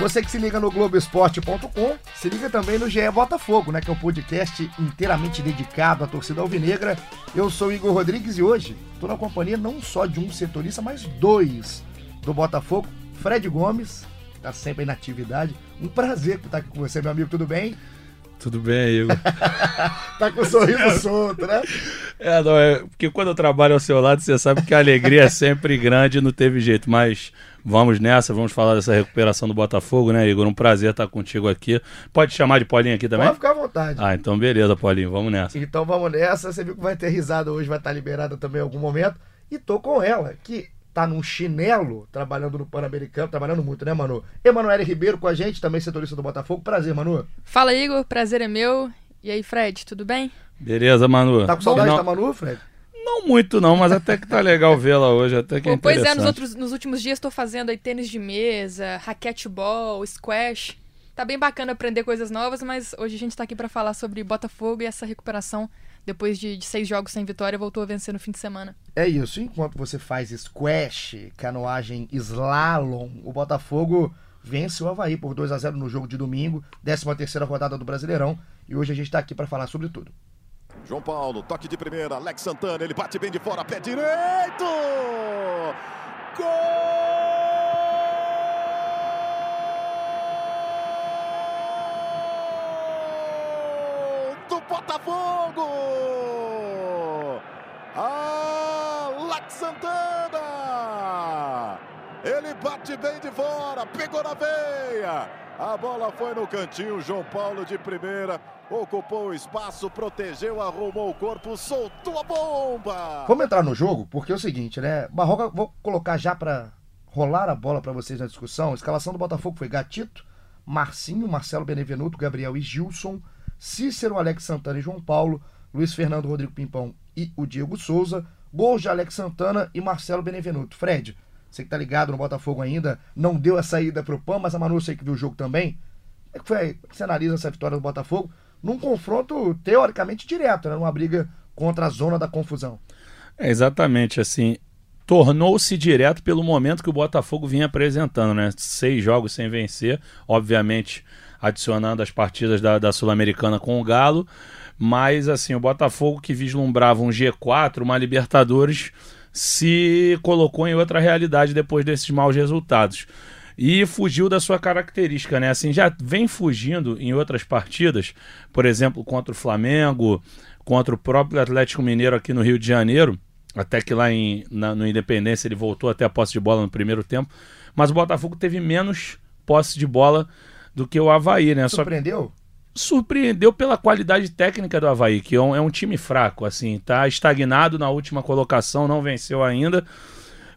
Você que se liga no Globoesporte.com, se liga também no GE Botafogo, né? Que é um podcast inteiramente dedicado à torcida alvinegra. Eu sou Igor Rodrigues e hoje estou na companhia não só de um setorista, mas dois do Botafogo. Fred Gomes, que está sempre aí na atividade. Um prazer estar aqui com você, meu amigo, tudo bem? Tudo bem, Igor. tá com o sorriso solto, né? É, não, é, porque quando eu trabalho ao seu lado, você sabe que a alegria é sempre grande, não teve jeito, mas vamos nessa, vamos falar dessa recuperação do Botafogo, né, Igor? Um prazer estar contigo aqui. Pode chamar de Paulinho aqui também? Pode ficar à vontade. Ah, então beleza, Paulinho, vamos nessa. Então vamos nessa, você viu que vai ter risada hoje, vai estar liberada também em algum momento. E tô com ela, que tá num chinelo, trabalhando no Pan-Americano, trabalhando muito, né, Manu? Emanuele Ribeiro com a gente, também setorista do Botafogo. Prazer, Manu. Fala, Igor. Prazer é meu. E aí, Fred, tudo bem? Beleza, Manu. Tá com saudade não... da Manu, Fred? Não muito não, mas até que tá legal vê-la hoje, até que é Pois é, nos, outros, nos últimos dias estou fazendo aí tênis de mesa, raquetebol, squash. Tá bem bacana aprender coisas novas, mas hoje a gente tá aqui para falar sobre Botafogo e essa recuperação depois de, de, seis jogos sem vitória, voltou a vencer no fim de semana. É isso. Enquanto você faz squash, canoagem, slalom, o Botafogo vence o Havaí por 2 a 0 no jogo de domingo, 13 terceira rodada do Brasileirão. E hoje a gente está aqui para falar sobre tudo. João Paulo, toque de primeira, Alex Santana, ele bate bem de fora, pé direito! Gol! Botafogo! Alex Santana! Ele bate bem de fora, pegou na veia. A bola foi no cantinho, João Paulo de primeira, ocupou o espaço, protegeu, arrumou o corpo, soltou a bomba. Vamos entrar no jogo, porque é o seguinte, né? Barroca, vou colocar já para rolar a bola para vocês na discussão. A escalação do Botafogo foi Gatito, Marcinho, Marcelo Benevenuto, Gabriel e Gilson. Cícero, Alex Santana e João Paulo, Luiz Fernando, Rodrigo Pimpão e o Diego Souza, gols de Alex Santana e Marcelo Benevenuto. Fred, você que tá ligado no Botafogo ainda, não deu a saída pro PAN, mas a Manu sei que viu o jogo também. Como é que foi? Como é você analisa essa vitória do Botafogo num confronto teoricamente direto, né? numa briga contra a zona da confusão? É exatamente assim. Tornou-se direto pelo momento que o Botafogo vinha apresentando, né? Seis jogos sem vencer, obviamente adicionando as partidas da, da Sul-Americana com o Galo. Mas, assim, o Botafogo que vislumbrava um G4, uma Libertadores, se colocou em outra realidade depois desses maus resultados. E fugiu da sua característica, né? Assim, já vem fugindo em outras partidas, por exemplo, contra o Flamengo, contra o próprio Atlético Mineiro aqui no Rio de Janeiro, até que lá em, na, no Independência ele voltou até a posse de bola no primeiro tempo, mas o Botafogo teve menos posse de bola do que o Havaí, né? Surpreendeu? Só... Surpreendeu pela qualidade técnica do Havaí, que é um, é um time fraco, assim, tá estagnado na última colocação, não venceu ainda.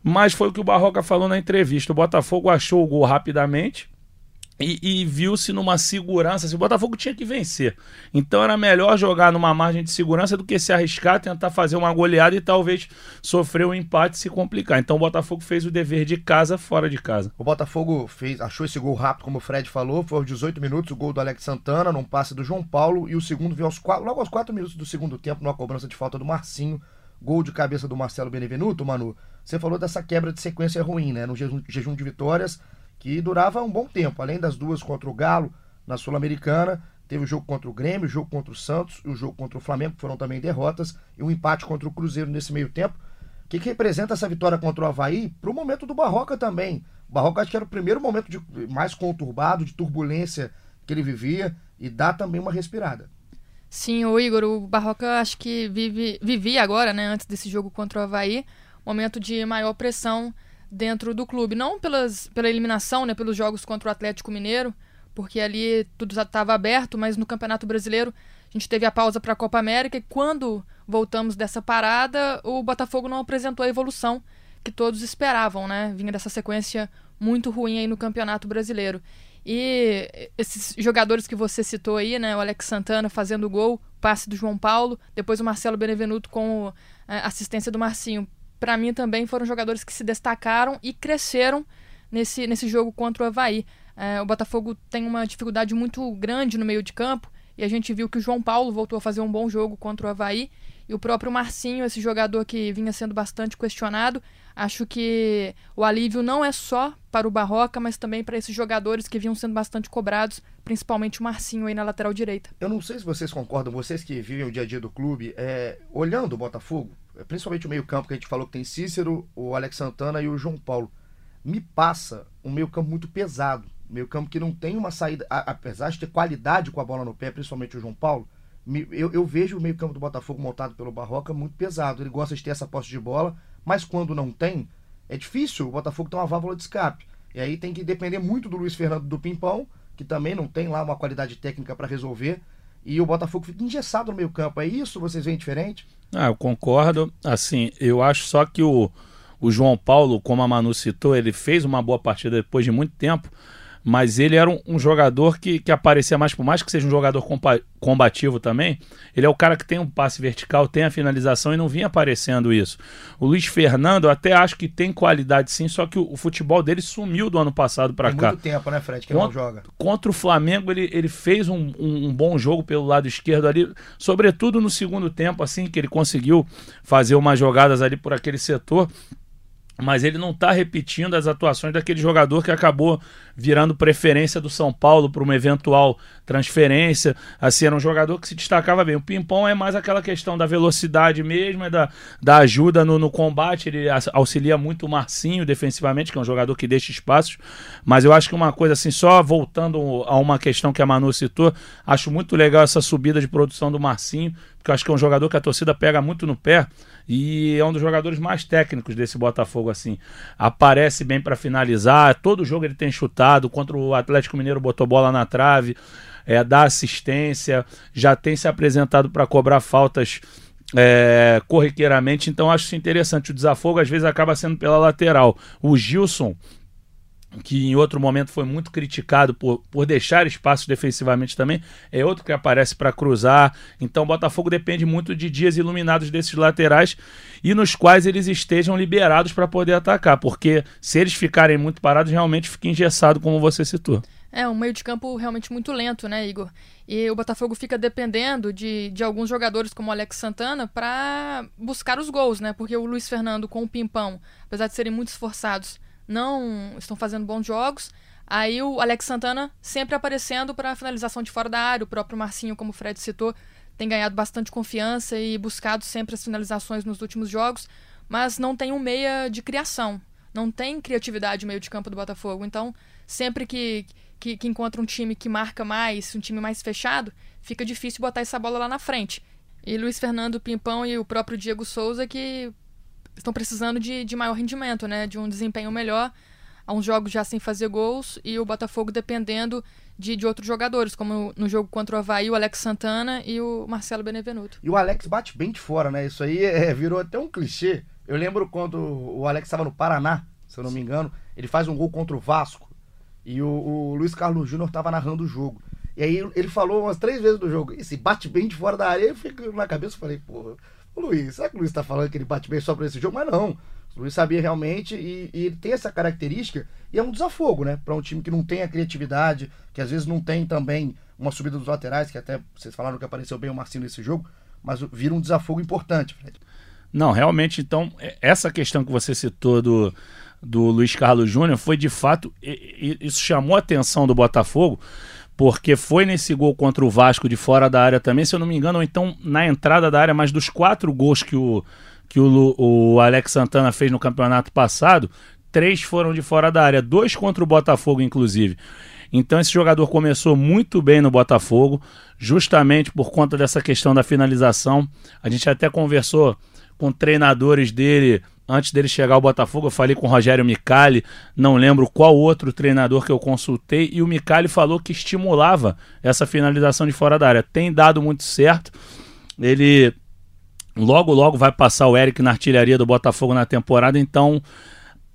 Mas foi o que o Barroca falou na entrevista. O Botafogo achou o gol rapidamente, e, e viu-se numa segurança. Assim, o Botafogo tinha que vencer. Então era melhor jogar numa margem de segurança do que se arriscar, tentar fazer uma goleada e talvez sofrer um empate e se complicar. Então o Botafogo fez o dever de casa fora de casa. O Botafogo fez, achou esse gol rápido, como o Fred falou. Foi aos 18 minutos o gol do Alex Santana, num passe do João Paulo. E o segundo veio aos logo aos 4 minutos do segundo tempo, numa cobrança de falta do Marcinho. Gol de cabeça do Marcelo Benevenuto, Manu. Você falou dessa quebra de sequência ruim, né? No jejum, jejum de vitórias que durava um bom tempo. Além das duas contra o Galo na Sul-Americana, teve o jogo contra o Grêmio, o jogo contra o Santos o jogo contra o Flamengo, que foram também derrotas, e um empate contra o Cruzeiro nesse meio tempo. O que, que representa essa vitória contra o Havaí para o momento do Barroca também? O Barroca acho que era o primeiro momento de, mais conturbado, de turbulência que ele vivia, e dá também uma respirada. Sim, o Igor, o Barroca acho que vive, vivia agora, né, antes desse jogo contra o Havaí, momento de maior pressão dentro do clube. Não pelas, pela eliminação, né, pelos jogos contra o Atlético Mineiro, porque ali tudo já estava aberto, mas no Campeonato Brasileiro a gente teve a pausa para a Copa América e quando voltamos dessa parada, o Botafogo não apresentou a evolução que todos esperavam, né? Vinha dessa sequência muito ruim aí no Campeonato Brasileiro. E esses jogadores que você citou aí, né? O Alex Santana fazendo o gol, passe do João Paulo, depois o Marcelo Benevenuto com a é, assistência do Marcinho para mim também foram jogadores que se destacaram e cresceram nesse, nesse jogo contra o Havaí. É, o Botafogo tem uma dificuldade muito grande no meio de campo e a gente viu que o João Paulo voltou a fazer um bom jogo contra o Havaí e o próprio Marcinho, esse jogador que vinha sendo bastante questionado. Acho que o alívio não é só para o Barroca, mas também para esses jogadores que vinham sendo bastante cobrados, principalmente o Marcinho aí na lateral direita. Eu não sei se vocês concordam, vocês que vivem o dia a dia do clube, é, olhando o Botafogo, principalmente o meio-campo que a gente falou que tem Cícero, o Alex Santana e o João Paulo, me passa um meio-campo muito pesado. Meio-campo que não tem uma saída, apesar de ter qualidade com a bola no pé, principalmente o João Paulo, eu, eu vejo o meio-campo do Botafogo montado pelo Barroca muito pesado. Ele gosta de ter essa posse de bola, mas quando não tem, é difícil o Botafogo ter uma válvula de escape. E aí tem que depender muito do Luiz Fernando do Pimpão, que também não tem lá uma qualidade técnica para resolver. E o Botafogo fica engessado no meio-campo. É isso? Vocês veem diferente? Ah, eu concordo. Assim, eu acho só que o, o João Paulo, como a Manu citou, ele fez uma boa partida depois de muito tempo mas ele era um, um, jogador que, que aparecia mais, por mais que seja um jogador combativo também, ele é o cara que tem um passe vertical, tem a finalização e não vinha aparecendo isso. O Luiz Fernando, eu até acho que tem qualidade sim, só que o, o futebol dele sumiu do ano passado para cá. muito tempo, né, Fred, que contra, não joga. Contra o Flamengo, ele, ele fez um, um, um bom jogo pelo lado esquerdo ali, sobretudo no segundo tempo, assim, que ele conseguiu fazer umas jogadas ali por aquele setor mas ele não está repetindo as atuações daquele jogador que acabou virando preferência do São Paulo para uma eventual transferência. Assim, era um jogador que se destacava bem. O Pimpão é mais aquela questão da velocidade mesmo, é da, da ajuda no, no combate. Ele auxilia muito o Marcinho defensivamente, que é um jogador que deixa espaços. Mas eu acho que uma coisa assim, só voltando a uma questão que a Manu citou, acho muito legal essa subida de produção do Marcinho, porque eu acho que é um jogador que a torcida pega muito no pé e é um dos jogadores mais técnicos desse Botafogo assim. Aparece bem para finalizar, todo jogo ele tem chutado, contra o Atlético Mineiro botou bola na trave, é, dá assistência, já tem se apresentado para cobrar faltas é, corriqueiramente, então acho isso interessante. O desafogo às vezes acaba sendo pela lateral. O Gilson que em outro momento foi muito criticado por, por deixar espaço defensivamente também, é outro que aparece para cruzar. Então o Botafogo depende muito de dias iluminados desses laterais e nos quais eles estejam liberados para poder atacar, porque se eles ficarem muito parados, realmente fica engessado, como você citou. É, um meio de campo realmente muito lento, né, Igor? E o Botafogo fica dependendo de, de alguns jogadores como o Alex Santana para buscar os gols, né? Porque o Luiz Fernando com o Pimpão, apesar de serem muito esforçados, não estão fazendo bons jogos. Aí o Alex Santana sempre aparecendo para finalização de fora da área. O próprio Marcinho, como o Fred citou, tem ganhado bastante confiança e buscado sempre as finalizações nos últimos jogos, mas não tem um meia de criação. Não tem criatividade no meio de campo do Botafogo. Então, sempre que, que, que encontra um time que marca mais, um time mais fechado, fica difícil botar essa bola lá na frente. E Luiz Fernando Pimpão e o próprio Diego Souza que estão precisando de, de maior rendimento, né? De um desempenho melhor. Há uns jogos já sem fazer gols e o Botafogo dependendo de, de outros jogadores, como no jogo contra o Havaí, o Alex Santana e o Marcelo Benevenuto. E o Alex bate bem de fora, né? Isso aí é, virou até um clichê. Eu lembro quando o Alex estava no Paraná, se eu não me engano, ele faz um gol contra o Vasco e o, o Luiz Carlos Júnior estava narrando o jogo. E aí ele falou umas três vezes do jogo, esse bate bem de fora da área, eu fiquei na cabeça e falei, pô, o Luiz, será que o Luiz está falando que ele bate bem só para esse jogo? Mas não. O Luiz sabia realmente e, e, ele tem essa característica e é um desafogo, né? Para um time que não tem a criatividade, que às vezes não tem também uma subida dos laterais, que até vocês falaram que apareceu bem o Marcinho nesse jogo, mas vira um desafogo importante, Fred. Não, realmente, então, é, essa questão que você citou do, do Luiz Carlos Júnior foi de fato, isso chamou a atenção do Botafogo, porque foi nesse gol contra o Vasco de fora da área também, se eu não me engano, ou então na entrada da área, mas dos quatro gols que o, que o, o Alex Santana fez no campeonato passado, três foram de fora da área, dois contra o Botafogo, inclusive. Então esse jogador começou muito bem no Botafogo, justamente por conta dessa questão da finalização. A gente até conversou com treinadores dele antes dele chegar ao Botafogo, eu falei com o Rogério Micali, não lembro qual outro treinador que eu consultei, e o Micali falou que estimulava essa finalização de fora da área. Tem dado muito certo. Ele logo logo vai passar o Eric na artilharia do Botafogo na temporada, então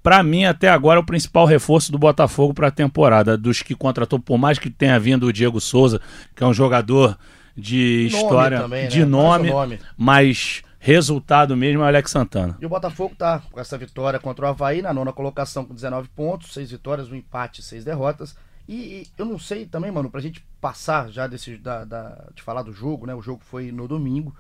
para mim até agora é o principal reforço do Botafogo para a temporada, dos que contratou, por mais que tenha vindo o Diego Souza, que é um jogador de nome história, também, de né? nome, nome, mas resultado mesmo é o Alex Santana. E o Botafogo tá com essa vitória contra o Havaí na nona colocação com 19 pontos, seis vitórias, um empate, seis derrotas. E, e eu não sei também, mano, pra gente passar já desse, da, da, de falar do jogo, né? O jogo foi no domingo.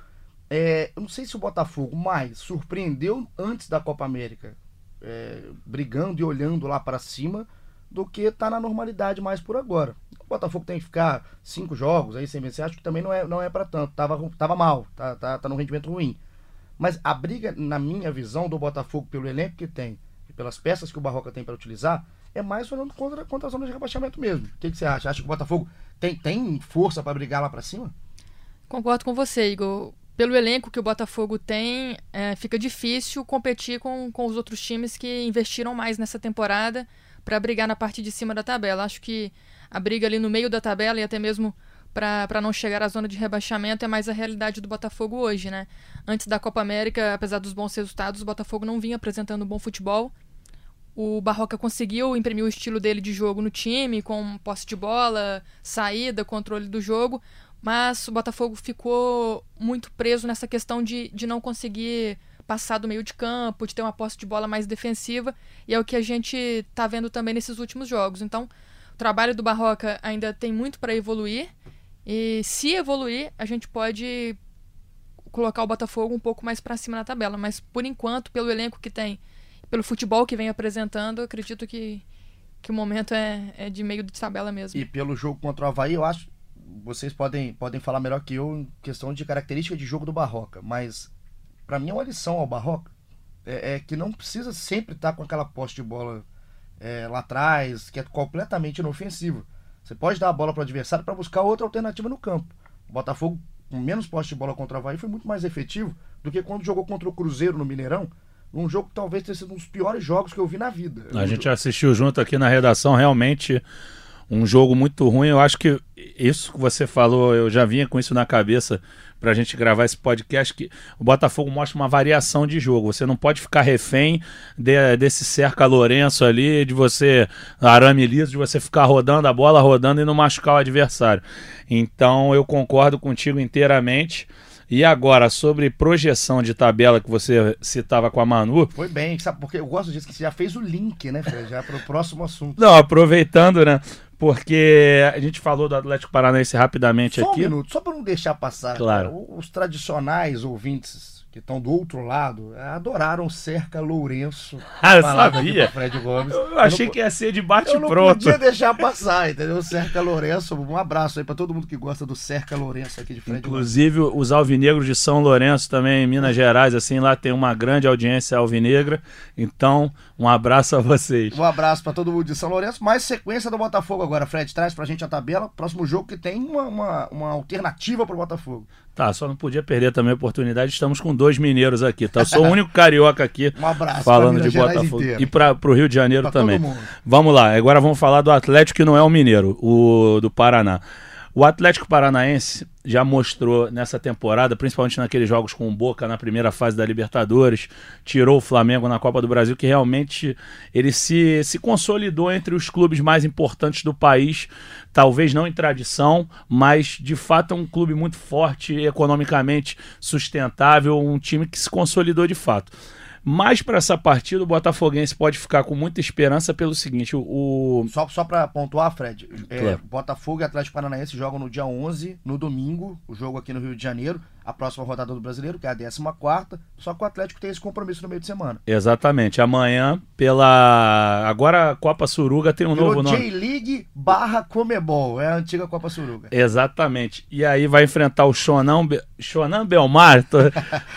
É, eu não sei se o Botafogo mais surpreendeu antes da Copa América, é, brigando e olhando lá para cima, do que tá na normalidade mais por agora. O Botafogo tem que ficar cinco jogos aí sem vencer, acho que também não é, não é para tanto. Tava, tava mal, tá, tá, tá num rendimento ruim. Mas a briga, na minha visão, do Botafogo pelo elenco que tem e pelas peças que o Barroca tem para utilizar, é mais olhando contra, contra a zona de rebaixamento mesmo. O que, que você acha? Acha que o Botafogo tem, tem força para brigar lá para cima? Concordo com você, Igor. Pelo elenco que o Botafogo tem, é, fica difícil competir com, com os outros times que investiram mais nessa temporada para brigar na parte de cima da tabela. Acho que a briga ali no meio da tabela e até mesmo para não chegar à zona de rebaixamento é mais a realidade do Botafogo hoje, né? Antes da Copa América, apesar dos bons resultados, o Botafogo não vinha apresentando bom futebol. O Barroca conseguiu imprimir o estilo dele de jogo no time, com posse de bola, saída, controle do jogo, mas o Botafogo ficou muito preso nessa questão de, de não conseguir passar do meio de campo, de ter uma posse de bola mais defensiva, e é o que a gente está vendo também nesses últimos jogos. Então, o trabalho do Barroca ainda tem muito para evoluir, e se evoluir, a gente pode colocar o Botafogo um pouco mais para cima na tabela, mas por enquanto, pelo elenco que tem, pelo futebol que vem apresentando, acredito que, que o momento é, é de meio de tabela mesmo. E pelo jogo contra o Havaí, eu acho vocês podem, podem falar melhor que eu em questão de característica de jogo do Barroca, mas para mim é uma lição ao Barroca é, é, que não precisa sempre estar tá com aquela posse de bola é, lá atrás, que é completamente inofensiva. Você pode dar a bola para o adversário para buscar outra alternativa no campo. O Botafogo, com menos posse de bola contra o Havaí, foi muito mais efetivo do que quando jogou contra o Cruzeiro no Mineirão, num jogo que talvez tenha sido um dos piores jogos que eu vi na vida. A gente assistiu junto aqui na redação, realmente um jogo muito ruim. Eu acho que isso que você falou, eu já vinha com isso na cabeça para a gente gravar esse podcast, que o Botafogo mostra uma variação de jogo. Você não pode ficar refém de, desse cerca Lourenço ali, de você, arame liso, de você ficar rodando a bola, rodando e não machucar o adversário. Então eu concordo contigo inteiramente. E agora, sobre projeção de tabela que você citava com a Manu. Foi bem, sabe? Porque eu gosto disso, que você já fez o link, né, Fred? Já para o próximo assunto. Não, aproveitando, né? Porque a gente falou do Atlético Paranaense rapidamente só aqui. Só um minuto, só para não deixar passar. Claro. Cara, os tradicionais ouvintes que estão do outro lado, adoraram Cerca Lourenço. Ah, eu sabia. Fred Gomes. Eu achei eu não, que ia ser de bate eu não podia deixar passar, entendeu? Cerca Lourenço, um abraço aí para todo mundo que gosta do Cerca Lourenço aqui de Fred Inclusive, Gomes. os alvinegros de São Lourenço também, em Minas Gerais, assim, lá tem uma grande audiência alvinegra. Então, um abraço a vocês. Um abraço para todo mundo de São Lourenço. Mais sequência do Botafogo agora. Fred, traz pra gente a tabela. Próximo jogo que tem uma, uma, uma alternativa pro Botafogo. Tá, só não podia perder também a oportunidade. Estamos com dois mineiros aqui, tá? Eu sou o único carioca aqui um abraço falando de Botafogo. Inteiro. E para o Rio de Janeiro pra também. Vamos lá, agora vamos falar do Atlético que não é o mineiro, o do Paraná. O Atlético Paranaense já mostrou nessa temporada, principalmente naqueles jogos com o Boca na primeira fase da Libertadores, tirou o Flamengo na Copa do Brasil, que realmente ele se, se consolidou entre os clubes mais importantes do país, talvez não em tradição, mas de fato é um clube muito forte, economicamente sustentável, um time que se consolidou de fato. Mas para essa partida, o Botafoguense pode ficar com muita esperança pelo seguinte: o. Só, só para pontuar, Fred, é, claro. Botafogo e Atlético Paranaense jogam no dia 11, no domingo, o jogo aqui no Rio de Janeiro a próxima rodada do Brasileiro, que é a 14 só que o Atlético tem esse compromisso no meio de semana. Exatamente. Amanhã, pela. Agora a Copa Suruga tem um Virou novo nome. J-League barra Comebol. É a antiga Copa Suruga. Exatamente. E aí vai enfrentar o Shonan, Be... Shonan Belmar.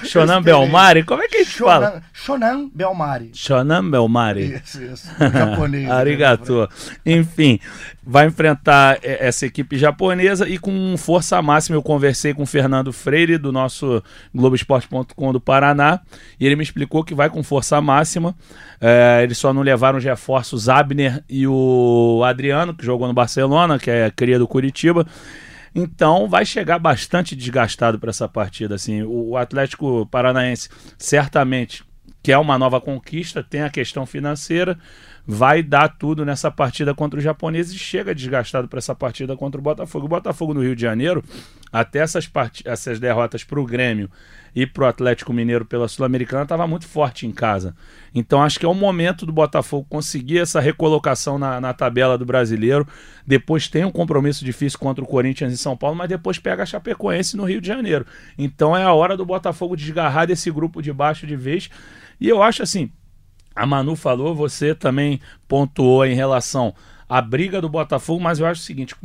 Shonan Belmari? Como é que a gente Shonan... fala? Shonan Belmari. Shonan Belmari. Isso, isso. japonês. Né, Arigato. Enfim, vai enfrentar essa equipe japonesa e com força máxima. Eu conversei com o Fernando Freire do nosso Globoesporte.com do Paraná, e ele me explicou que vai com força máxima. É, eles só não levaram os reforços Abner e o Adriano, que jogou no Barcelona, que é cria do Curitiba. Então vai chegar bastante desgastado para essa partida. Assim, o Atlético Paranaense certamente quer uma nova conquista, tem a questão financeira, vai dar tudo nessa partida contra os japoneses e chega desgastado para essa partida contra o Botafogo. O Botafogo no Rio de Janeiro, até essas, essas derrotas para o Grêmio e para o Atlético Mineiro pela Sul-Americana, estava muito forte em casa. Então acho que é o momento do Botafogo conseguir essa recolocação na, na tabela do brasileiro. Depois tem um compromisso difícil contra o Corinthians em São Paulo, mas depois pega a Chapecoense no Rio de Janeiro. Então é a hora do Botafogo desgarrar desse grupo de baixo de vez. E eu acho assim, a Manu falou, você também pontuou em relação à briga do Botafogo, mas eu acho o seguinte: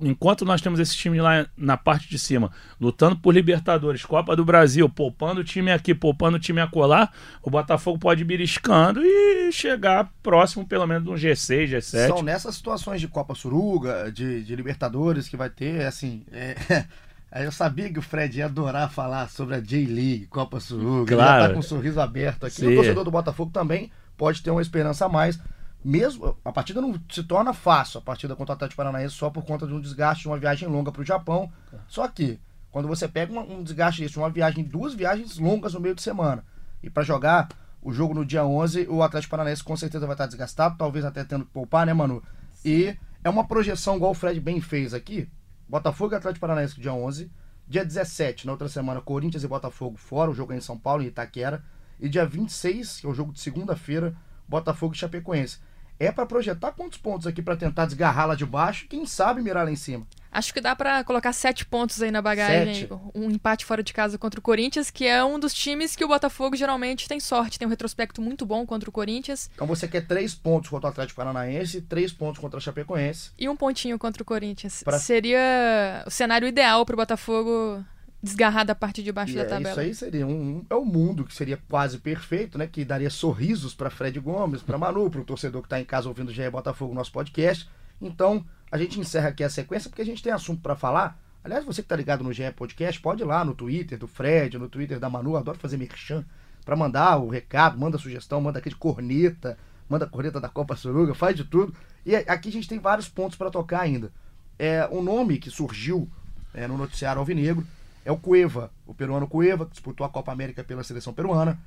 enquanto nós temos esse time lá na parte de cima, lutando por Libertadores, Copa do Brasil, poupando o time aqui, poupando o time acolá, o Botafogo pode ir beliscando e chegar próximo, pelo menos, de um G6, G7. São nessas situações de Copa Suruga, de, de Libertadores, que vai ter, assim. É... Eu sabia que o Fred ia adorar falar sobre a J-League, Copa Suruga. Claro. Ele já tá com um sorriso aberto aqui. Sim. O torcedor do Botafogo também pode ter uma esperança a mais mesmo a partida não se torna fácil, a partida contra o Atlético Paranaense só por conta de um desgaste de uma viagem longa para o Japão. Só que quando você pega uma, um desgaste desse, uma viagem, duas viagens longas no meio de semana, e para jogar o jogo no dia 11, o Atlético Paranaense com certeza vai estar desgastado, talvez até tendo que poupar, né, Manu? E é uma projeção igual o Fred bem fez aqui. Botafogo e Atlético Paranaense dia 11, dia 17, na outra semana, Corinthians e Botafogo fora, o jogo é em São Paulo, em Itaquera, e dia 26, que é o jogo de segunda-feira, Botafogo e Chapecoense. É para projetar quantos pontos aqui para tentar desgarrar lá de baixo, quem sabe mirar lá em cima. Acho que dá para colocar sete pontos aí na bagagem. Sete. Um empate fora de casa contra o Corinthians, que é um dos times que o Botafogo geralmente tem sorte. Tem um retrospecto muito bom contra o Corinthians. Então você quer três pontos contra o Atlético Paranaense, três pontos contra o Chapecoense. E um pontinho contra o Corinthians. Pra... Seria o cenário ideal para o Botafogo desgarrar da parte de baixo e da é, tabela. Isso aí seria um, é o um mundo que seria quase perfeito, né? Que daria sorrisos para Fred Gomes, para Manu, para o torcedor que está em casa ouvindo o GE Botafogo nosso podcast. Então a gente encerra aqui a sequência porque a gente tem assunto para falar. Aliás, você que está ligado no GE Podcast, pode ir lá no Twitter do Fred, no Twitter da Manu, adoro fazer merchan, para mandar o recado, manda sugestão, manda aqui de corneta, manda corneta da Copa Suruga, faz de tudo. E aqui a gente tem vários pontos para tocar ainda. É um nome que surgiu é, no noticiário Alvinegro é o Cueva, o peruano Cueva, que disputou a Copa América pela seleção peruana.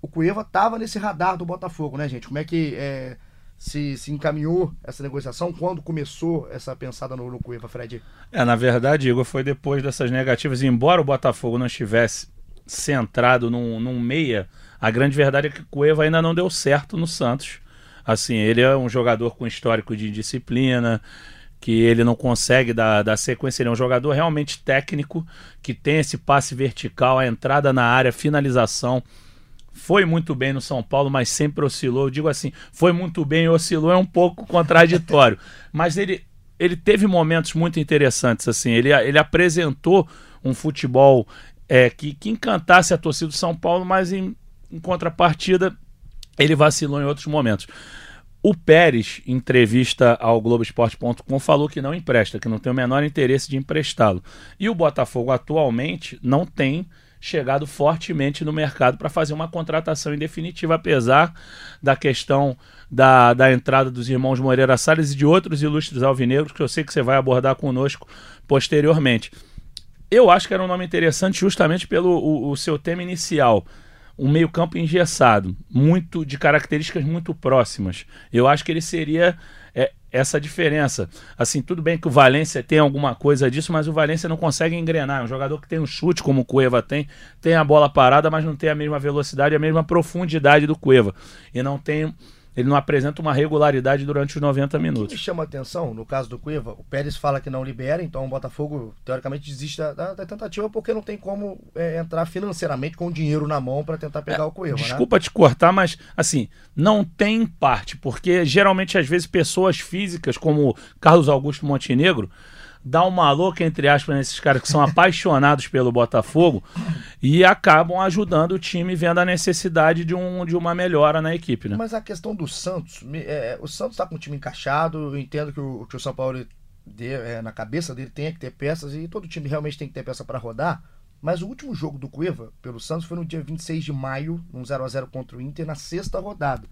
O Cueva estava nesse radar do Botafogo, né, gente? Como é que é, se, se encaminhou essa negociação? Quando começou essa pensada no, no Fred? É, na verdade, Igor, foi depois dessas negativas. embora o Botafogo não estivesse centrado num, num meia, a grande verdade é que o Cueva ainda não deu certo no Santos. Assim, ele é um jogador com histórico de disciplina, que ele não consegue dar, dar sequência. Ele é um jogador realmente técnico, que tem esse passe vertical, a entrada na área, finalização. Foi muito bem no São Paulo, mas sempre oscilou. Eu digo assim, foi muito bem e oscilou é um pouco contraditório. mas ele, ele teve momentos muito interessantes. assim Ele, ele apresentou um futebol é, que, que encantasse a torcida do São Paulo, mas em, em contrapartida ele vacilou em outros momentos. O Pérez, em entrevista ao Globoesporte.com, falou que não empresta, que não tem o menor interesse de emprestá-lo. E o Botafogo atualmente não tem chegado fortemente no mercado para fazer uma contratação em definitiva, apesar da questão da, da entrada dos irmãos Moreira Salles e de outros ilustres alvinegros, que eu sei que você vai abordar conosco posteriormente. Eu acho que era um nome interessante justamente pelo o, o seu tema inicial um meio-campo engessado, muito de características muito próximas. Eu acho que ele seria é, essa diferença. Assim, tudo bem que o Valência tem alguma coisa disso, mas o Valência não consegue engrenar. É um jogador que tem um chute, como o Cueva tem, tem a bola parada, mas não tem a mesma velocidade, a mesma profundidade do Cueva. E não tem ele não apresenta uma regularidade durante os 90 minutos. O que me chama a atenção, no caso do Cueva, o Pérez fala que não libera, então o Botafogo, teoricamente, desiste da, da tentativa porque não tem como é, entrar financeiramente com dinheiro na mão para tentar pegar é, o Cueva. Né? Desculpa né? te cortar, mas, assim, não tem parte, porque geralmente, às vezes, pessoas físicas, como Carlos Augusto Montenegro, dá uma louca, entre aspas, nesses caras que são apaixonados pelo Botafogo e acabam ajudando o time vendo a necessidade de, um, de uma melhora na equipe. Né? Mas a questão do Santos, é, o Santos está com o time encaixado, eu entendo que o, que o São Paulo de, é, na cabeça dele tem que ter peças e todo time realmente tem que ter peça para rodar. Mas o último jogo do Cueva pelo Santos foi no dia 26 de maio, num 0 a 0 contra o Inter, na sexta rodada.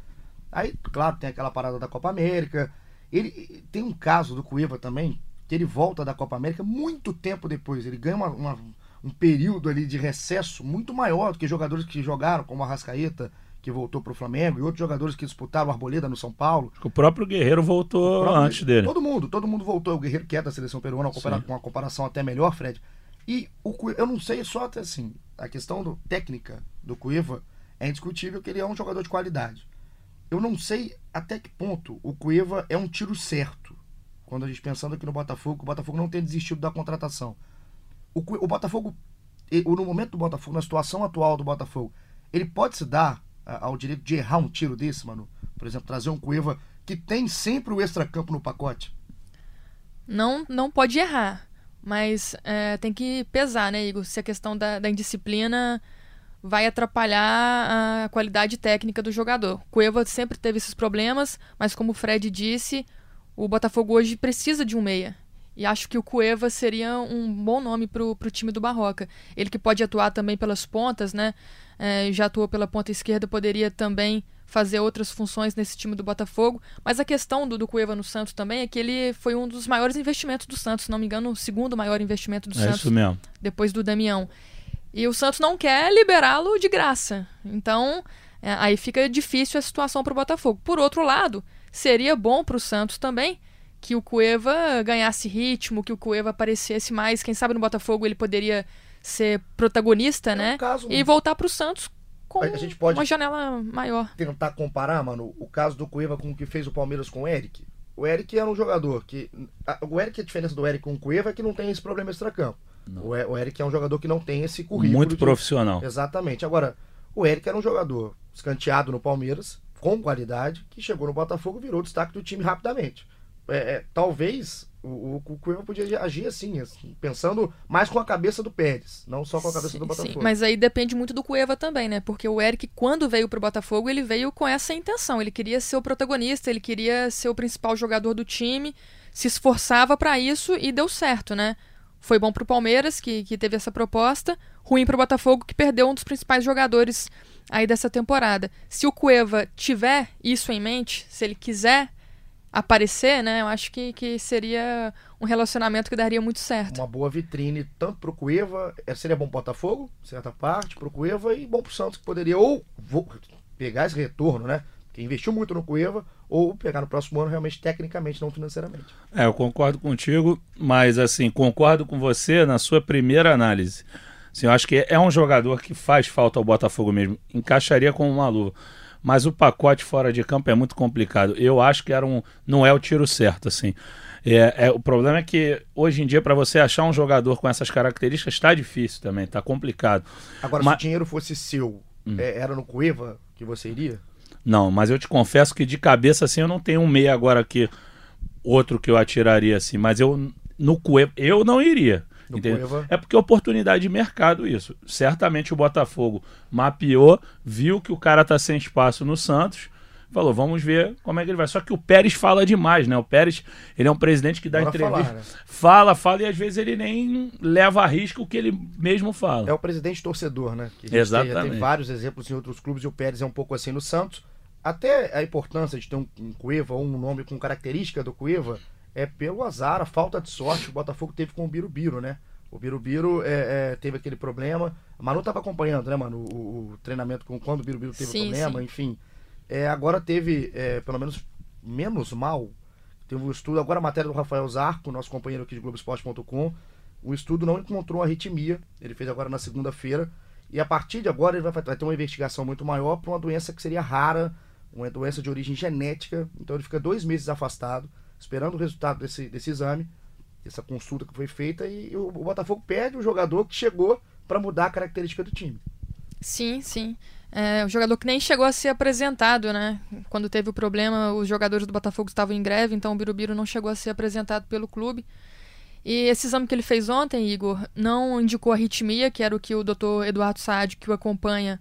Aí, claro, tem aquela parada da Copa América. Ele tem um caso do Cueva também, que ele volta da Copa América muito tempo depois. Ele ganha uma, uma, um período ali de recesso muito maior do que jogadores que jogaram, como a Rascaeta, que voltou pro Flamengo, e outros jogadores que disputaram o Arboleda no São Paulo. O próprio Guerreiro voltou próprio- antes dele. Todo mundo, todo mundo voltou. O Guerreiro que é da seleção peruana, com uma comparação até melhor, Fred. E o eu não sei, só até assim, a questão do, técnica do Cueva é indiscutível que ele é um jogador de qualidade. Eu não sei até que ponto o Cueva é um tiro certo. Quando a gente pensando aqui no Botafogo, o Botafogo não tem desistido da contratação. O, o Botafogo, no momento do Botafogo, na situação atual do Botafogo, ele pode se dar ao direito de errar um tiro desse, mano? Por exemplo, trazer um Cueva que tem sempre o extracampo no pacote. Não, não pode errar, mas é, tem que pesar, né, Igor? Se a questão da, da indisciplina vai atrapalhar a qualidade técnica do jogador. Cueva sempre teve esses problemas, mas como o Fred disse, o Botafogo hoje precisa de um meia. E acho que o Cueva seria um bom nome pro, pro time do Barroca. Ele que pode atuar também pelas pontas, né? É, já atuou pela ponta esquerda, poderia também fazer outras funções nesse time do Botafogo. Mas a questão do, do Cueva no Santos também é que ele foi um dos maiores investimentos do Santos, se não me engano, o segundo maior investimento do É Santos isso mesmo. depois do Damião. E o Santos não quer liberá-lo de graça. Então, é, aí fica difícil a situação para o Botafogo. Por outro lado, seria bom para o Santos também que o Cueva ganhasse ritmo, que o Cueva aparecesse mais. Quem sabe no Botafogo ele poderia ser protagonista, É um né? caso, E voltar para o Santos com A- a gente pode- uma janela maior. tentar comparar, mano, o caso do Cueva com o que fez o Palmeiras com o Eric. O Eric era um jogador que. O Eric, a diferença do Eric com o Cueva é que não tem esse problema extracampo. O, o Eric é um jogador que não tem esse currículo. Muito de- profissional. Exatamente. Agora, o Eric era um jogador escanteado no Palmeiras, com qualidade, que chegou no Botafogo e virou destaque do time rapidamente. É, é, talvez o, o, podia agir assim, assim, pensando mais com a cabeça do Pérez, não só com a cabeça Sim, do Botafogo. sim, mas aí depende muito do Cueva também, né? Porque o Eric, quando veio pro Botafogo, ele veio com essa intenção. Ele queria ser o protagonista, ele queria ser o principal jogador do time, se esforçava para isso e deu certo, né? Foi bom pro Palmeiras, que, que teve essa proposta, ruim pro Botafogo, que perdeu um dos principais jogadores aí dessa temporada. Se o Cueva tiver isso em mente, se ele quiser aparecer, né? Eu acho que, que seria um relacionamento que daria muito certo. uma boa vitrine tanto pro Cueva, eh, seria bom pro Botafogo, certa parte, pro Cueva e bom pro Santos, que poderia ou pegar esse retorno, né? Que investiu muito no Cueva, ou pegar no próximo ano realmente tecnicamente, não financeiramente. É, eu concordo contigo, mas assim, concordo com você na sua primeira análise. Assim, eu acho que é um jogador que faz falta ao Botafogo mesmo. Encaixaria como uma luva. Mas o pacote fora de campo é muito complicado. Eu acho que era um, não é o tiro certo, assim. É, é- o problema é que hoje em dia, para você achar um jogador com essas características, está difícil também, está complicado. Agora, Mas- se o dinheiro fosse seu, eh, era no Cueva que você iria? Não, mas eu te confesso que de cabeça assim eu não tenho um meia agora aqui, outro que eu atiraria assim, mas eu no Cueva eu não iria. É porque é oportunidade de mercado isso. Certamente o Botafogo mapeou, viu que o cara tá sem espaço no Santos, falou, vamos ver como é que ele vai. Só que o Pérez fala demais, né? O Pérez, ele é um presidente que dá Bora entrevista, falar, né? fala, fala e às vezes ele nem leva a risco o que ele mesmo fala. É o presidente torcedor, né? Que Exatamente. Tem, tem vários exemplos em outros clubes e o Pérez é um pouco assim no Santos. Até a importância de ter um, um Cueva ou um nome com característica do Cueva é pelo azar, a falta de sorte que o Botafogo teve com o Birubiru, né? O Birubiru é, é, teve aquele problema. A Manu tava acompanhando, né, mano? O, o treinamento com quando o Birubiru teve Sim, problema, sim. enfim. É, agora teve, é, pelo menos, menos mal. Teve um estudo, agora a matéria do Rafael Zarco, nosso companheiro aqui de Globoesporte.com. O estudo não encontrou arritmia. Ele fez agora na segunda-feira. E a partir de agora ele vai, vai ter uma investigação muito maior para uma doença que seria rara, uma doença de origem genética. Então ele fica dois meses afastado, esperando o resultado desse, desse exame, dessa consulta que foi feita. E o, o Botafogo perde o jogador que chegou para mudar a característica do time. Sim, sim. É, o jogador que nem chegou a ser apresentado, né? Quando teve o problema, os jogadores do Botafogo estavam em greve, então o Birubiru não chegou a ser apresentado pelo clube. E esse exame que ele fez ontem, Igor, não indicou arritmia, que era o que o Dr. Eduardo Saad, que o acompanha,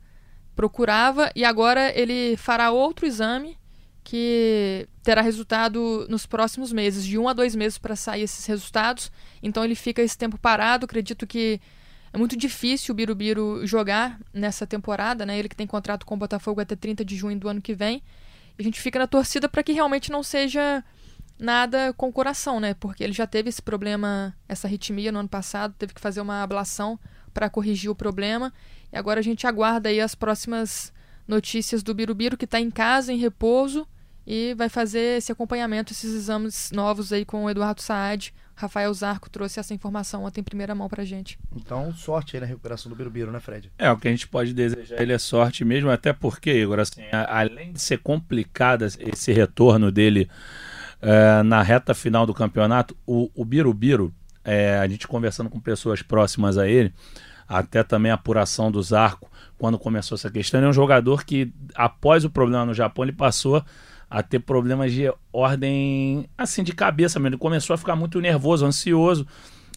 procurava, e agora ele fará outro exame que terá resultado nos próximos meses, de um a dois meses para sair esses resultados. Então ele fica esse tempo parado. Acredito que é muito difícil o Birubiru jogar nessa temporada, né? Ele que tem contrato com o Botafogo até 30 de junho do ano que vem. E a gente fica na torcida para que realmente não seja nada com o coração, né? Porque ele já teve esse problema, essa arritmia no ano passado, teve que fazer uma ablação para corrigir o problema. E agora a gente aguarda aí as próximas notícias do Birubiru, que está em casa, em repouso, e vai fazer esse acompanhamento, esses exames novos aí com o Eduardo Saad. Rafael Zarco trouxe essa informação ontem em primeira mão pra gente. Então, sorte aí na recuperação do Birubiru, né, Fred? É, o que a gente pode desejar ele é sorte mesmo, até porque, Igor, assim, a, além de ser complicado esse retorno dele é, na reta final do campeonato, o, o Birubiru, é, a gente conversando com pessoas próximas a ele, até também a apuração do Zarco, quando começou essa questão, ele é um jogador que, após o problema no Japão, ele passou a ter problemas de ordem, assim, de cabeça mesmo. Ele começou a ficar muito nervoso, ansioso.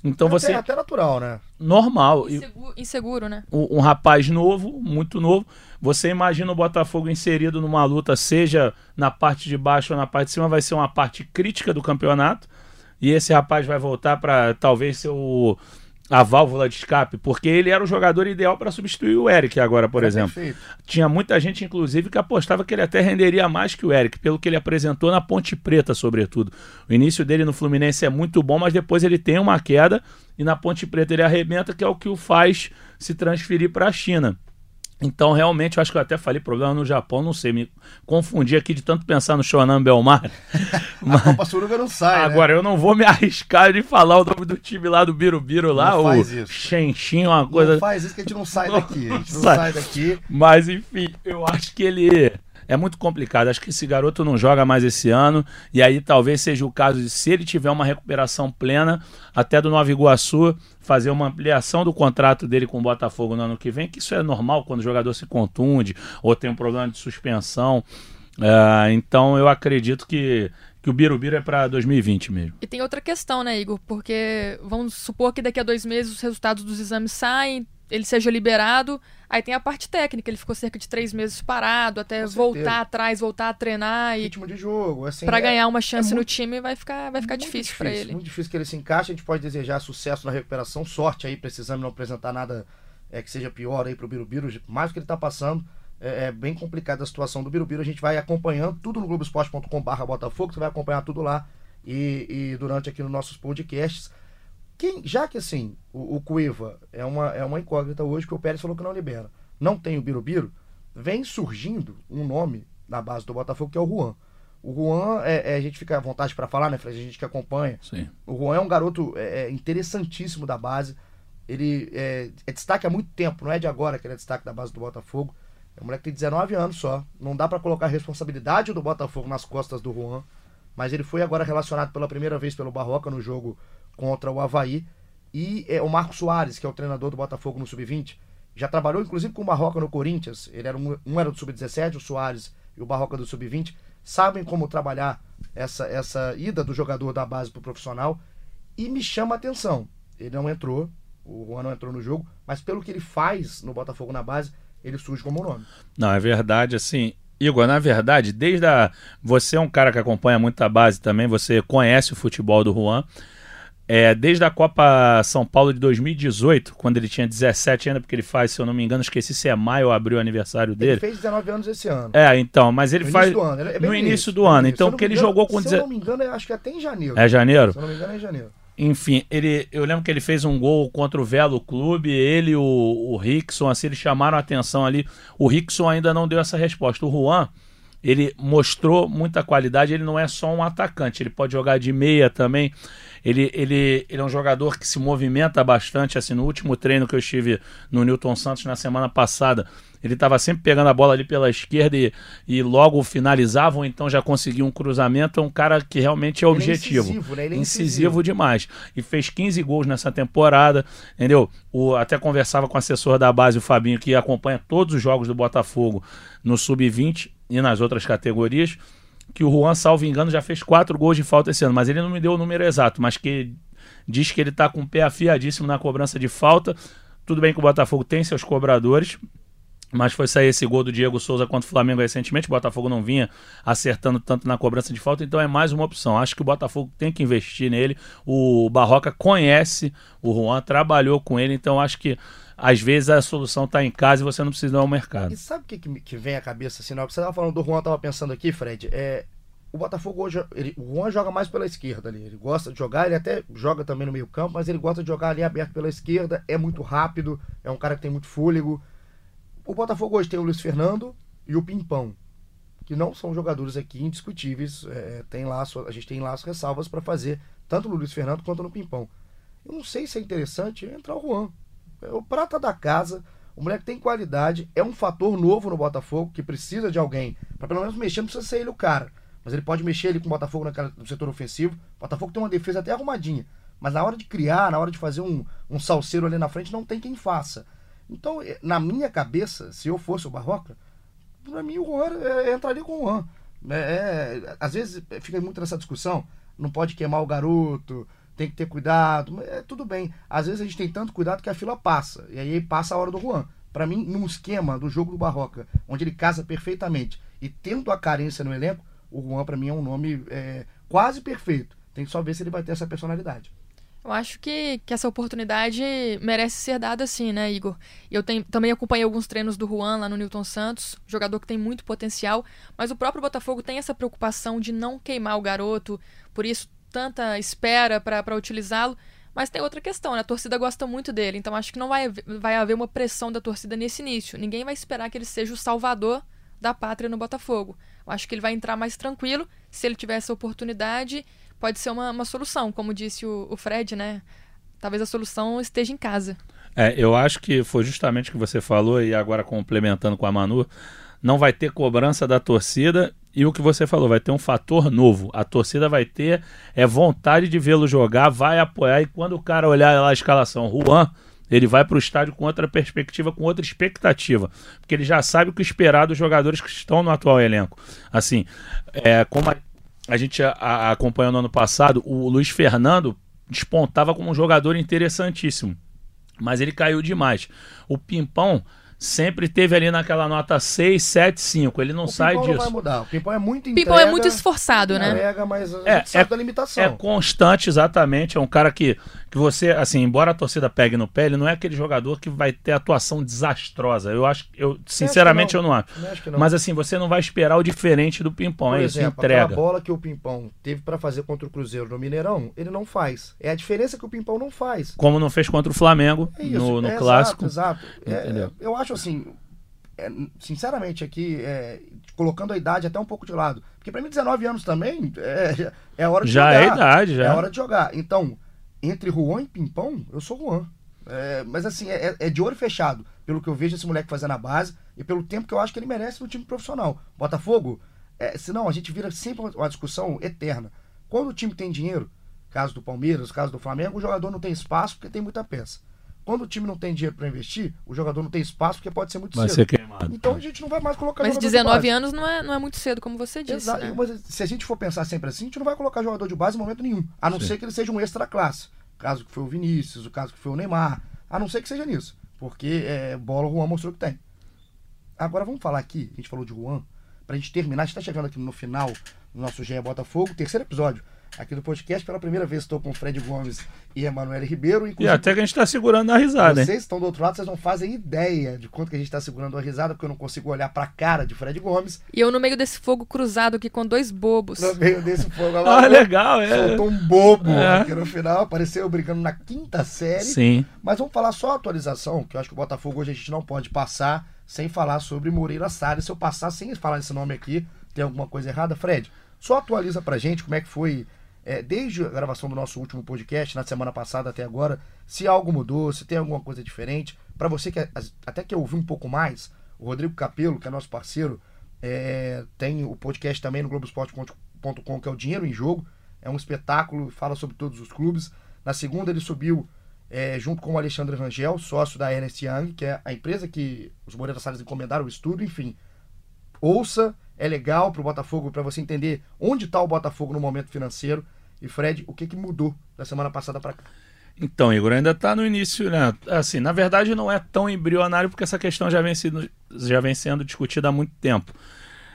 Então é você. É até natural, né? Normal. Inseguro, inseguro né? Um, um, rapaz novo, muito novo. Você imagina o Botafogo inserido numa luta, seja na parte de baixo ou na parte de cima, vai ser uma parte crítica do campeonato. E esse rapaz vai voltar para talvez ser o a válvula de escape, porque ele era o jogador ideal para substituir o Eric agora, por é exemplo. Perfeito. Tinha muita gente, inclusive, que apostava que ele até renderia mais que o Eric, pelo que ele apresentou na Ponte Preta, sobretudo. O início dele no Fluminense é muito bom, mas depois ele tem uma queda e na Ponte Preta ele arrebenta, que é o que o faz se transferir para a China. Então, realmente, eu acho que eu até falei problema no Japão, não sei, me confundi aqui de tanto pensar no Shonan Belmar. Mas... A Copa Suruga não sai, né? Agora, né? eu não vou me arriscar de falar o nome do time lá do Birubiru lá, não o Xenxin, uma coisa... Não faz isso que a gente não sai daqui, a gente não sai, sai daqui. Mas, enfim, eu acho que ele é muito complicado. Acho que esse garoto não joga mais esse ano. E aí talvez seja o caso de, se ele tiver uma recuperação plena, até do Nova Iguaçu, fazer uma ampliação do contrato dele com o Botafogo no ano que vem, que isso é normal quando o jogador se contunde ou tem um problema de suspensão. Uh, então eu acredito que, que o Birubiru é para 2020 mesmo. E tem outra questão, né, Igor? Porque vamos supor que daqui a dois meses os resultados dos exames saem, ele seja liberado. Aí tem a parte técnica, ele ficou cerca de três meses parado, até voltar atrás, voltar a treinar e. Ritmo de jogo, assim. Pra é, ganhar uma chance é muito, no time vai ficar, vai ficar difícil, difícil para ele. Muito difícil que ele se encaixe, a gente pode desejar sucesso na recuperação, sorte aí, precisando não apresentar nada é, que seja pior aí pro Birubiru, mais do que ele tá passando. É, é, bem complicada a situação do Birubiru, a gente vai acompanhando tudo no globoesporte.com.br Botafogo, você vai acompanhar tudo lá e, e durante aqui nos nossos podcasts. Quem, já que assim, o, o Cuiva é uma, é uma incógnita hoje, que o Pérez falou que não libera. Não tem o Birubiru, vem surgindo um nome na base do Botafogo que é o Juan. O Juan, é, é a gente fica à vontade para falar, né, Fred? A gente que acompanha. Sim. O Juan é um garoto é, é interessantíssimo da base. Ele é, é, destaque há muito tempo, não é de agora que ele é destaque da base do Botafogo. É um moleque que tem 19 anos só. Não dá para colocar a responsabilidade do Botafogo nas costas do Juan. Mas ele foi agora relacionado pela primeira vez pelo Barroca no jogo contra o Havaí. E é, o Marco Soares, que é o treinador do Botafogo no Sub-20, já trabalhou inclusive com o Barroca no Corinthians. Ele era um, um era do Sub-17, o Soares e o Barroca do Sub-20. Sabem como trabalhar essa, essa ida do jogador da base para o profissional. E me chama a atenção. Ele não entrou, o Juan não entrou no jogo, mas pelo que ele faz no Botafogo na base, ele surge como nome. Não, é verdade, assim. Igor, na verdade, desde a. Você é um cara que acompanha muito a base também, você conhece o futebol do Juan. É, desde a Copa São Paulo de 2018, quando ele tinha 17 ainda, porque ele faz, se eu não me engano, esqueci se é maio ou abril o aniversário dele. Ele fez 19 anos esse ano. É, então, mas ele no faz. Início do ano. É no início do ano. Então, que ele engano, jogou com. Se eu não me engano, acho que até em janeiro. É janeiro? Se eu não me engano, é em janeiro. Enfim, ele, eu lembro que ele fez um gol contra o Velo Clube, ele e o, o Rickson, assim, eles chamaram a atenção ali. O Rickson ainda não deu essa resposta. O Juan, ele mostrou muita qualidade, ele não é só um atacante, ele pode jogar de meia também. Ele, ele, ele é um jogador que se movimenta bastante. Assim, no último treino que eu estive no Newton Santos na semana passada, ele estava sempre pegando a bola ali pela esquerda e, e logo finalizava, ou então já conseguia um cruzamento. É um cara que realmente é objetivo. Ele é incisivo, né? ele é incisivo. incisivo demais. E fez 15 gols nessa temporada, entendeu? O, até conversava com o assessor da base, o Fabinho, que acompanha todos os jogos do Botafogo no Sub-20 e nas outras categorias que o Juan, salvo engano, já fez quatro gols de falta esse ano, mas ele não me deu o número exato, mas que diz que ele está com o pé afiadíssimo na cobrança de falta. Tudo bem que o Botafogo tem seus cobradores, mas foi sair esse gol do Diego Souza contra o Flamengo recentemente. O Botafogo não vinha acertando tanto na cobrança de falta, então é mais uma opção. Acho que o Botafogo tem que investir nele. O Barroca conhece o Juan, trabalhou com ele, então acho que às vezes a solução está em casa e você não precisa ir ao mercado. E sabe o que, que vem à cabeça assim? Não, você estava falando do Juan, estava pensando aqui, Fred. É, o Botafogo hoje, ele, o Juan joga mais pela esquerda ali. Ele gosta de jogar, ele até joga também no meio-campo, mas ele gosta de jogar ali aberto pela esquerda. É muito rápido, é um cara que tem muito fôlego. O Botafogo hoje tem o Luiz Fernando, e o Pimpão, que não são jogadores aqui indiscutíveis. É, tem lá, a gente tem as ressalvas para fazer, tanto no Luiz Fernando quanto no Pimpão. Eu não sei se é interessante entrar o Juan. É o prata da casa, o moleque tem qualidade, é um fator novo no Botafogo que precisa de alguém. Para pelo menos mexer, não precisa ser ele o cara. Mas ele pode mexer ali com o Botafogo no setor ofensivo. O Botafogo tem uma defesa até arrumadinha. Mas na hora de criar, na hora de fazer um, um salseiro ali na frente, não tem quem faça. Então, eh, na minha cabeça, se eu fosse o Barroca, para mim o Juan é, entraria com o Juan. É, é, às vezes fica muito nessa discussão, não pode queimar o garoto, tem que ter cuidado. É, tudo bem. Às vezes a gente tem tanto cuidado que a fila passa. E aí passa a hora do Juan. Para mim, num esquema do jogo do Barroca, onde ele casa perfeitamente e tendo a carência no elenco, o Juan, para mim, é um nome é, quase perfeito. Tem que só ver se ele vai ter essa personalidade. Eu acho que, que essa oportunidade merece ser dada sim, né, Igor? Eu também acompanhei alguns treinos do Juan lá no Newton Santos, jogador que tem muito potencial, mas o próprio Botafogo tem essa preocupação de não queimar o garoto, por isso tanta espera para utilizá-lo. Mas tem outra questão, né? A torcida gosta muito dele, então acho que não vai, vai haver uma pressão da torcida nesse início. Ninguém vai esperar que ele seja o salvador da pátria no Botafogo. Eu acho que ele vai entrar mais tranquilo. Se ele tiver essa oportunidade, pode ser uma, uma solução. Como disse o, o Fred, né? Talvez a solução esteja em casa. É, eu acho que foi justamente o que você falou, e agora complementando com a Manu, não vai ter cobrança da torcida e o que você falou, vai ter um fator novo. A torcida vai ter é vontade de vê-lo jogar, vai apoiar. E quando o cara olhar lá a escalação, Juan, ele vai para o estádio com outra perspectiva, com outra expectativa. Porque ele já sabe o que esperar dos jogadores que estão no atual elenco. Assim, é, como a, a gente a, a, acompanhou no ano passado, o Luiz Fernando despontava como um jogador interessantíssimo. Mas ele caiu demais. O Pimpão sempre teve ali naquela nota 6, 7, 5. Ele não o sai disso. Não vai mudar. O Pimpão é muito entrega, Pimpão é muito esforçado, né? Entrega, mas a É, sabe é- da limitação. É constante, exatamente. É um cara que, que você, assim, embora a torcida pegue no pé, ele não é aquele jogador que vai ter atuação desastrosa. Eu acho, eu sinceramente eu não acho. Não acho que não. Mas assim, você não vai esperar o diferente do Pimpão, Por é isso, exemplo, entrega. aquela bola que o Pimpão teve para fazer contra o Cruzeiro no Mineirão, ele não faz. É a diferença que o Pimpão não faz. Como não fez contra o Flamengo É isso, no, no é, clássico. Exato, exato. É, Entendeu? eu acho assim, é, sinceramente, aqui, é, colocando a idade até um pouco de lado. Porque para mim, 19 anos também é, é hora de Já jogar. é idade, já. É hora de jogar. Então, entre Juan e Pimpão, eu sou Juan. É, mas assim, é, é de olho fechado, pelo que eu vejo esse moleque fazendo na base e pelo tempo que eu acho que ele merece no time profissional. Botafogo, é, senão a gente vira sempre uma discussão eterna. Quando o time tem dinheiro, caso do Palmeiras, caso do Flamengo, o jogador não tem espaço porque tem muita peça. Quando o time não tem dinheiro para investir, o jogador não tem espaço porque pode ser muito Vai cedo. ser queimado. Então a gente não vai mais colocar Mas jogador de 19 base. anos não é, não é muito cedo, como você disse. Exato. né? Mas se a gente for pensar sempre assim, a gente não vai colocar jogador de base em momento nenhum. A não Sim. ser que ele seja um extra classe. O caso que foi o Vinícius, o caso que foi o Neymar. A não ser que seja nisso. Porque é, bola o Juan mostrou que tem. Agora vamos falar aqui, a gente falou de Juan, pra gente terminar, a gente tá chegando aqui no final do nosso GE Botafogo, terceiro episódio aqui do podcast. Pela primeira vez estou com o Fred Gomes e Emanuele Ribeiro. E Inclusive, até que a gente tá segurando a risada, hein? vocês estão do outro lado, vocês não fazem ideia de quanto que a gente tá segurando a risada, porque eu não consigo olhar pra cara de Fred Gomes E eu no meio desse fogo cruzado aqui com dois bobos. no meio desse fogo. Ah, legal, é. Soltou um bobo É. aqui no final, apareceu brigando na quinta série. Sim. Mas vamos falar só a atualização, que eu acho que o Botafogo hoje a gente não pode passar sem falar sobre Moreira Salles. Se eu passar sem falar esse nome aqui, tem alguma coisa errada? Fred, só atualiza pra gente como é que foi, é, desde a gravação do nosso último podcast, na semana passada até agora, se algo mudou, se tem alguma coisa diferente. Pra você que até que ouviu um pouco mais, o Rodrigo Capelo, que é nosso parceiro, é, tem o podcast também no Globoesporte.com, que é o Dinheiro em Jogo. É um espetáculo, fala sobre todos os clubes. Na segunda ele subiu é, junto com o Alexandre Rangel, sócio da Ernest Young, que é a empresa que os Moreira Salles encomendaram o estudo, enfim. Ouça, é legal pro Botafogo, para você entender onde tá o Botafogo no momento financeiro. E Fred, o que, que mudou da semana passada para cá? Então, Igor, ainda está no início, né? Assim, na verdade não é tão embrionário porque essa questão já vem, sido, já vem sendo discutida há muito tempo.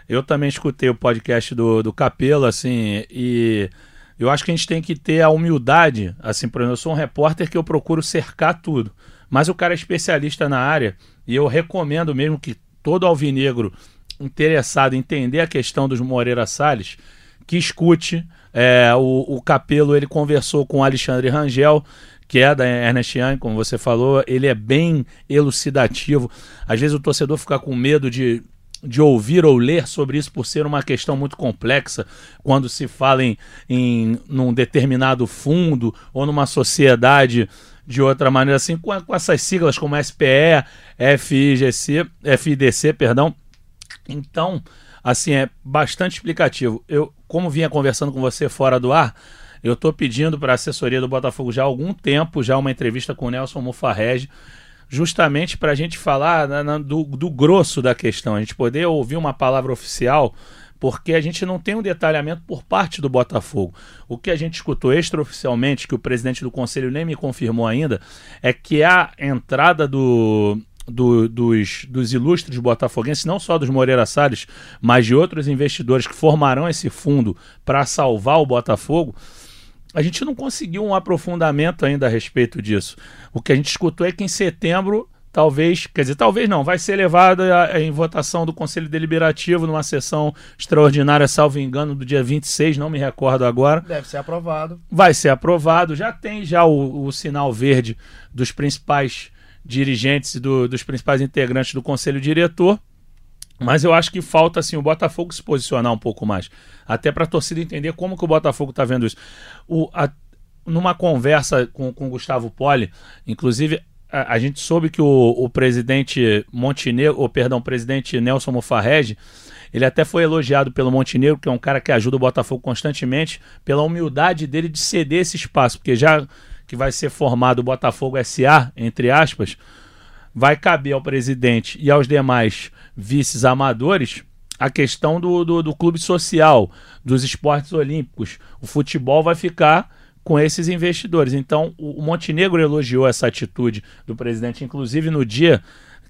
Eu também escutei o podcast do, do Capelo, assim, e eu acho que a gente tem que ter a humildade, assim, por exemplo, eu sou um repórter que eu procuro cercar tudo, mas o cara é especialista na área e eu recomendo mesmo que todo alvinegro interessado em entender a questão dos Moreira Salles, que escute. É, o, o Capelo ele conversou com Alexandre Rangel, que é da Ernest Young, como você falou, ele é bem elucidativo. Às vezes o torcedor fica com medo de de ouvir ou ler sobre isso por ser uma questão muito complexa quando se fala em, em num determinado fundo ou numa sociedade de outra maneira assim com, com essas siglas como SPE, FIGC, FIDC, perdão. Então, assim é bastante explicativo. Eu, como vinha conversando com você fora do ar, eu estou pedindo para a assessoria do Botafogo já há algum tempo, já uma entrevista com o Nelson Mufarrege, justamente para a gente falar na, na, do, do grosso da questão, a gente poder ouvir uma palavra oficial, porque a gente não tem um detalhamento por parte do Botafogo. O que a gente escutou extraoficialmente, que o presidente do conselho nem me confirmou ainda, é que a entrada do, do, dos, dos, ilustres botafoguenses, não só dos Moreira Salles, mas de outros investidores que formarão esse fundo para salvar o Botafogo, a gente não conseguiu um aprofundamento ainda a respeito disso. O que a gente escutou é que em setembro, talvez, quer dizer, talvez não, vai ser levada em votação do Conselho Deliberativo numa sessão extraordinária, salvo engano, do dia 26, não me recordo agora. Deve ser aprovado. Vai ser aprovado, já tem já o, o sinal verde dos principais dirigentes do, dos principais integrantes do Conselho Diretor. Mas eu acho que falta assim o Botafogo se posicionar um pouco mais, até para a torcida entender como que o Botafogo está vendo isso. O, a, numa conversa com, com o Gustavo Poli, inclusive a, a, gente soube que o, o presidente Montenegro, ou perdão, o presidente Nelson Mofarrege, ele até foi elogiado pelo Montenegro, que é um cara que ajuda o Botafogo constantemente, pela humildade dele de ceder esse espaço, porque já que vai ser formado o Botafogo SA, entre aspas, vai caber ao presidente e aos demais vices amadores a questão do, do, do, clube social, dos esportes olímpicos. O futebol vai ficar com esses investidores. Então, o, Montenegro elogiou essa atitude do presidente, inclusive no dia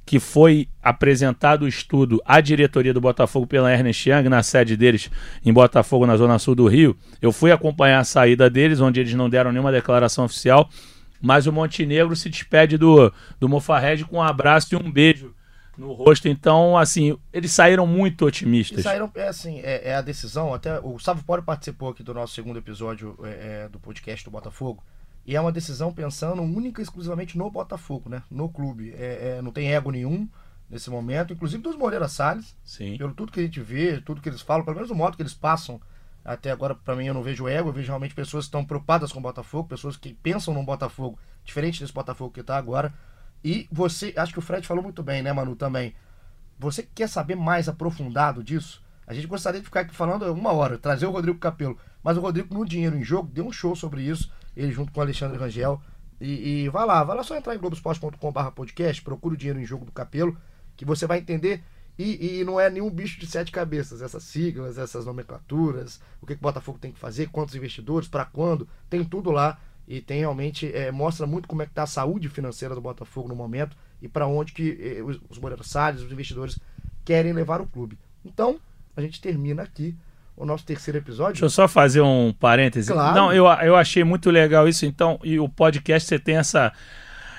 que foi apresentado o estudo à diretoria do Botafogo pela Ernest Young, na sede deles em Botafogo, na zona sul do Rio. Eu fui acompanhar a saída deles, onde eles não deram nenhuma declaração oficial mas o Montenegro se despede do, do Mofarred com um abraço e um beijo no rosto. Então, assim, eles saíram muito otimistas. E saíram, é assim, é, é, a decisão. Até o Gustavo Poli participou aqui do nosso segundo episódio é, é, do podcast do Botafogo. E é uma decisão pensando única e exclusivamente no Botafogo, né? No clube. É, é, não tem ego nenhum nesse momento, inclusive dos Moreira Salles. Sim. Pelo tudo que a gente vê, tudo que eles falam, pelo menos o modo que eles passam até agora, para mim, eu não vejo ego, eu vejo realmente pessoas que estão preocupadas com o Botafogo, pessoas que pensam no Botafogo diferente desse Botafogo que está agora. E você, acho que o Fred falou muito bem, né, Manu, também. Você quer saber mais aprofundado disso? A gente gostaria de ficar aqui falando uma hora, trazer o Rodrigo Capelo. Mas o Rodrigo, no Dinheiro em Jogo, deu um show sobre isso, ele junto com o Alexandre Rangel. E, e vai lá, vai lá só entrar em globoesporte.com.br podcast, procura o Dinheiro em Jogo do Capelo, que você vai entender e, e, não é nenhum bicho de sete cabeças, essas siglas, essas nomenclaturas, o que, que o Botafogo tem que fazer, quantos investidores, para quando, tem tudo lá e tem realmente é, mostra muito como é que está a saúde financeira do Botafogo no momento e para onde que é, os, os os investidores querem levar o clube. Então, a gente termina aqui o nosso terceiro episódio. Deixa eu só fazer um parêntese. Claro. Não, eu, eu achei muito legal isso, então, e o podcast você tem essa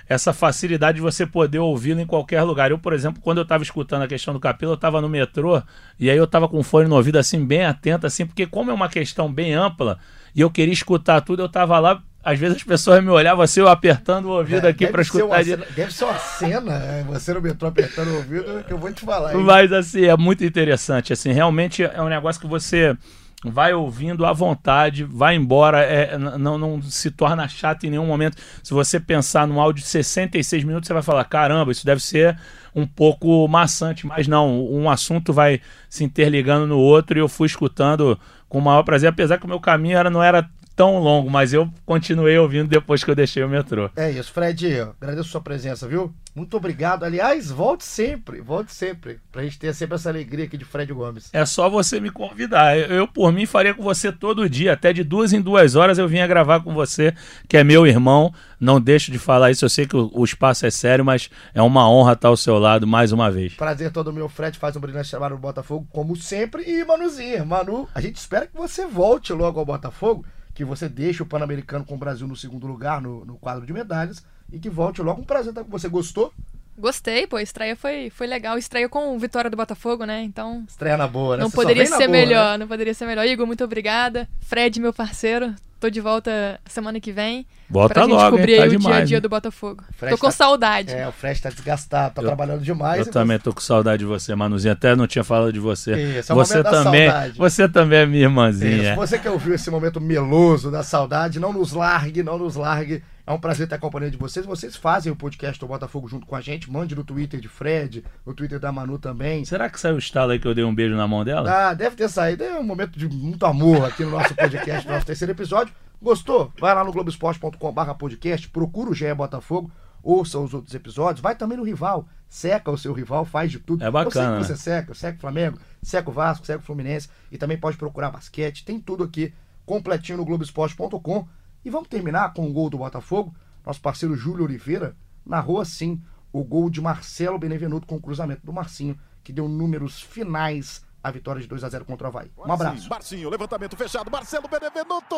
essa facilidade de você poder ouvi-lo em qualquer lugar. Eu, por exemplo, quando eu estava escutando a questão do capelo, eu estava no metrô e aí eu estava com o fone no ouvido assim, bem atento, assim, porque como é uma questão bem ampla e eu queria escutar tudo, eu estava lá às vezes as pessoas me olhavam assim, eu apertando o ouvido é, aqui para escutar. Cena, deve ser uma cena, é, você no metrô apertando o ouvido, que eu vou te falar. Hein? Mas assim, é muito interessante. Assim, realmente é um negócio que você vai ouvindo à vontade, vai embora, é, não, não se torna chato em nenhum momento. Se você pensar num áudio de 66 minutos, você vai falar: caramba, isso deve ser um pouco maçante, mas não, um assunto vai se interligando no outro e eu fui escutando com o maior prazer, apesar que o meu caminho era, não era tão longo, mas eu continuei ouvindo depois que eu deixei o metrô. É isso, Fred, agradeço sua presença, viu? Muito obrigado. Aliás, volte sempre, volte sempre, pra gente ter sempre essa alegria aqui de Fred Gomes. É só você me convidar. Eu, por mim, faria com você todo dia, até de duas em duas horas eu vinha gravar com você, que é meu irmão. Não deixo de falar isso, eu sei que o, o espaço é sério, mas é uma honra estar ao seu lado mais uma vez. Prazer todo meu, Fred, faz um brilhante trabalho no Botafogo, como sempre. E Manuzinha, Manu, a gente espera que você volte logo ao Botafogo que você deixe o Pan-Americano com o Brasil no segundo lugar no, no quadro de medalhas e que volte logo. Um prazer estar com você. Gostou? Gostei, pô, a estreia foi, foi legal. Estreia com Vitória do Botafogo, né? Então. Estreia na boa, né? Não você poderia ser boa, melhor, né? não poderia ser melhor. Igor, muito obrigada. Fred, meu parceiro, Tô de volta semana que vem. Volta pra gente logo, cobrir hein? aí Tá o dia a demais, dia hein? do Botafogo. Fred Tô com tá- saudade. É, o Fred tá desgastado, tá Eu- trabalhando demais. Eu também tô com saudade de você, Manuzinha. Até não tinha falado de você. Isso, é o você momento da também, saudade. você também é minha Isso, irmãzinha. você que ouviu esse momento meloso da saudade, não nos largue, não nos largue. É um prazer ter a companhia de vocês. Vocês fazem o podcast do Botafogo junto com a gente. Mande no Twitter de Fred, no Twitter da Manu também. Será que saiu o estalo aí que eu dei um beijo na mão dela? Ah, deve ter saído. É um momento de muito amor aqui no nosso podcast, no nosso terceiro episódio. Gostou? Vai lá no globesport.com.br podcast, procura o GE Botafogo, ouça os outros episódios, vai também no rival, seca o seu rival, faz de tudo. É bacana, Eu sei que né? você seca, seca o Flamengo, seca o Vasco, seca o Fluminense e também pode procurar basquete, tem tudo aqui completinho no globesport.com. E vamos terminar com o gol do Botafogo. Nosso parceiro Júlio Oliveira narrou assim o gol de Marcelo Benevenuto com o cruzamento do Marcinho, que deu números finais à vitória de 2 a 0 contra o Havaí. Um abraço. Marcinho, levantamento fechado. Marcelo Benevenuto.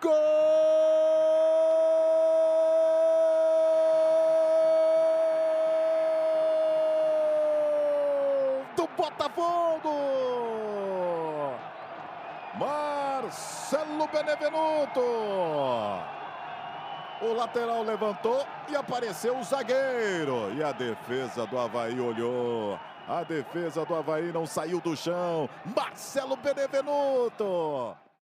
Gol do Botafogo. Marcelo Benevenuto. O lateral levantou e apareceu o zagueiro. E a defesa do Havaí olhou. A defesa do Havaí não saiu do chão. Marcelo Benevenuto.